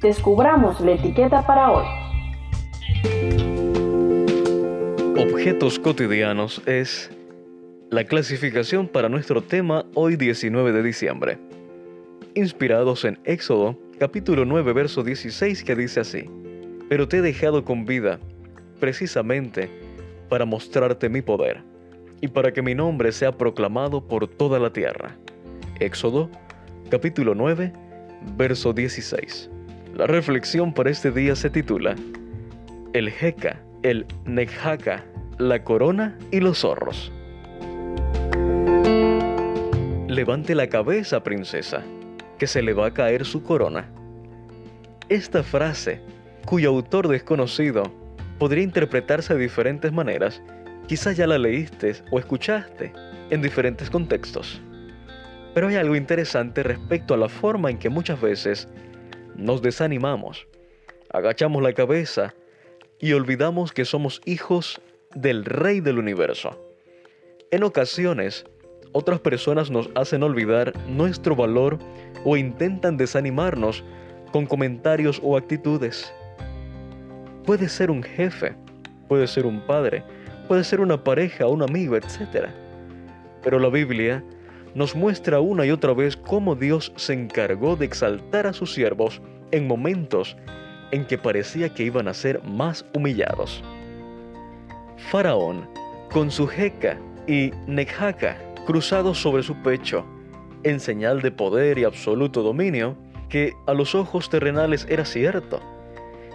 descubramos la etiqueta para hoy. Objetos cotidianos es la clasificación para nuestro tema hoy 19 de diciembre. Inspirados en Éxodo capítulo 9 verso 16 que dice así, Pero te he dejado con vida precisamente para mostrarte mi poder y para que mi nombre sea proclamado por toda la tierra. Éxodo capítulo 9 verso 16. La reflexión para este día se titula El Jeca, el Nejaka, la corona y los zorros. Levante la cabeza, princesa, que se le va a caer su corona. Esta frase, cuyo autor desconocido podría interpretarse de diferentes maneras, quizás ya la leíste o escuchaste en diferentes contextos. Pero hay algo interesante respecto a la forma en que muchas veces nos desanimamos, agachamos la cabeza y olvidamos que somos hijos del Rey del universo. En ocasiones, otras personas nos hacen olvidar nuestro valor o intentan desanimarnos con comentarios o actitudes. Puede ser un jefe, puede ser un padre, puede ser una pareja, un amigo, etc. Pero la Biblia nos muestra una y otra vez cómo Dios se encargó de exaltar a sus siervos en momentos en que parecía que iban a ser más humillados. Faraón, con su jeca y nekjaka cruzados sobre su pecho, en señal de poder y absoluto dominio, que a los ojos terrenales era cierto,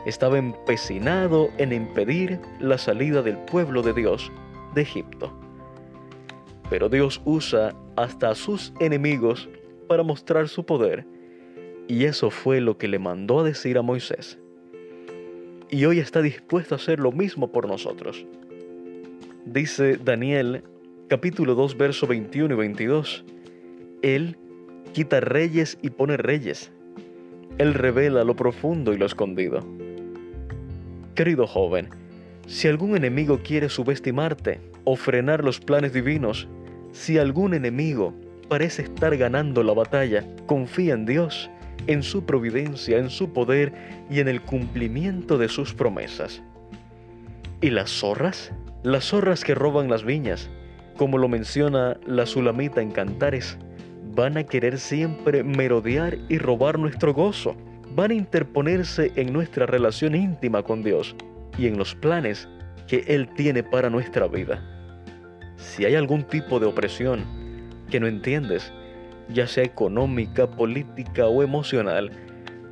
estaba empecinado en impedir la salida del pueblo de Dios de Egipto. Pero Dios usa hasta a sus enemigos para mostrar su poder, y eso fue lo que le mandó a decir a Moisés. Y hoy está dispuesto a hacer lo mismo por nosotros. Dice Daniel capítulo 2 verso 21 y 22. Él quita reyes y pone reyes. Él revela lo profundo y lo escondido. Querido joven, si algún enemigo quiere subestimarte o frenar los planes divinos, si algún enemigo parece estar ganando la batalla, confía en Dios, en su providencia, en su poder y en el cumplimiento de sus promesas. ¿Y las zorras? Las zorras que roban las viñas, como lo menciona la Sulamita en Cantares, van a querer siempre merodear y robar nuestro gozo. Van a interponerse en nuestra relación íntima con Dios y en los planes que Él tiene para nuestra vida. Si hay algún tipo de opresión que no entiendes, ya sea económica, política o emocional,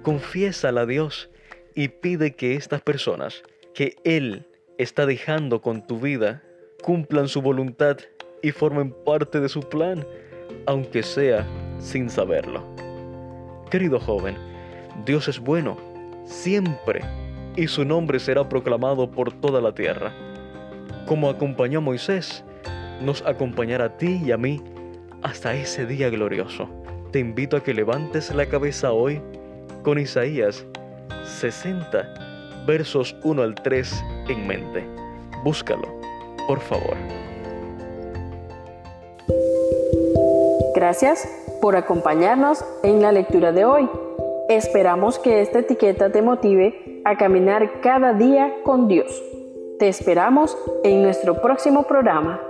confiésala a Dios y pide que estas personas que Él está dejando con tu vida cumplan su voluntad y formen parte de su plan, aunque sea sin saberlo. Querido joven, Dios es bueno, siempre, y su nombre será proclamado por toda la tierra. Como acompañó a Moisés, nos acompañará a ti y a mí hasta ese día glorioso. Te invito a que levantes la cabeza hoy con Isaías 60, versos 1 al 3 en mente. Búscalo, por favor. Gracias por acompañarnos en la lectura de hoy. Esperamos que esta etiqueta te motive a caminar cada día con Dios. Te esperamos en nuestro próximo programa.